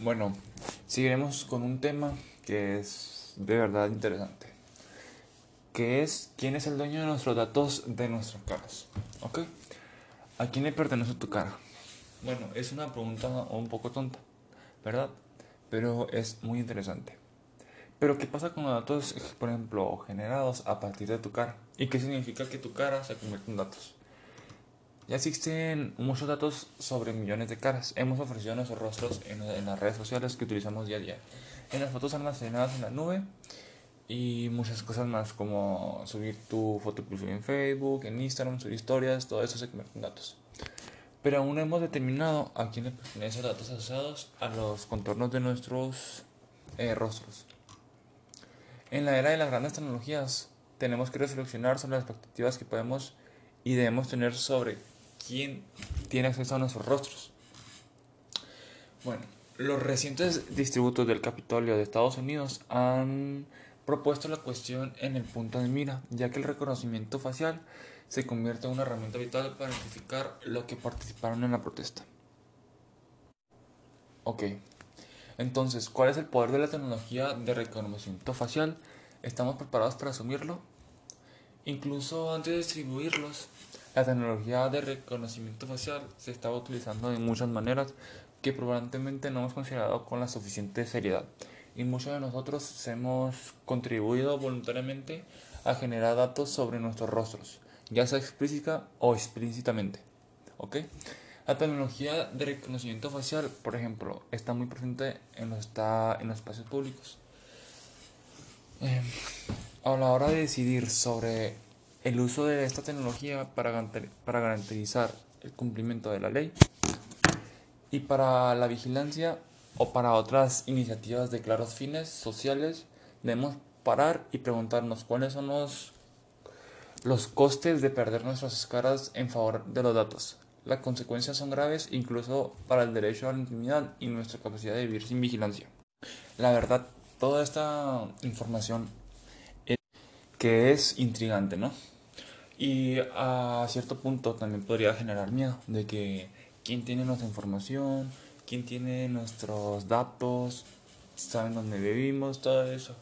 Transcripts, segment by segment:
Bueno, seguiremos con un tema que es de verdad interesante. Que es quién es el dueño de nuestros datos de nuestras caras. ¿Ok? ¿A quién le pertenece tu cara? Bueno, es una pregunta un poco tonta, ¿verdad? Pero es muy interesante. Pero ¿qué pasa con los datos, por ejemplo, generados a partir de tu cara? ¿Y qué significa que tu cara se convierte en datos? Ya existen muchos datos sobre millones de caras. Hemos ofrecido nuestros rostros en, las redes sociales que utilizamos día a día. En las fotos almacenadas en la nube y muchas cosas más como subir tu foto en Facebook, en Instagram, subir historias, todo eso se convierte en datos. Pero aún no hemos determinado a quién le pertenecen datos asociados a los contornos de nuestros eh, rostros. En la era de las grandes tecnologías tenemos que reflexionar sobre las expectativas que podemos y debemos tener sobre quién tiene acceso a nuestros rostros. Bueno, los recientes distributos del Capitolio de Estados Unidos han propuesto la cuestión en el punto de mira, ya que el reconocimiento facial se convierte en una herramienta vital para identificar los que participaron en la protesta. Ok, entonces, ¿cuál es el poder de la tecnología de reconocimiento facial? ¿Estamos preparados para asumirlo? Incluso antes de distribuirlos, la tecnología de reconocimiento facial se estaba utilizando de muchas maneras que probablemente no hemos considerado con la suficiente seriedad. Y muchos de nosotros hemos contribuido voluntariamente a generar datos sobre nuestros rostros, ya sea explícita o explícitamente. ¿Ok? La tecnología de reconocimiento facial, por ejemplo, está muy presente en los, está en los espacios públicos. Eh, a la hora de decidir sobre el uso de esta tecnología para, para garantizar el cumplimiento de la ley y para la vigilancia o para otras iniciativas de claros fines sociales, debemos parar y preguntarnos cuáles son los, los costes de perder nuestras caras en favor de los datos. Las consecuencias son graves incluso para el derecho a la intimidad y nuestra capacidad de vivir sin vigilancia. La verdad, toda esta información que es intrigante, ¿no? Y a cierto punto también podría generar miedo de que quién tiene nuestra información, quién tiene nuestros datos, saben dónde vivimos, todo eso.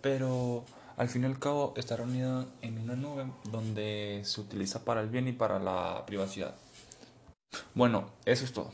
Pero al fin y al cabo está reunida en una nube donde se utiliza para el bien y para la privacidad. Bueno, eso es todo.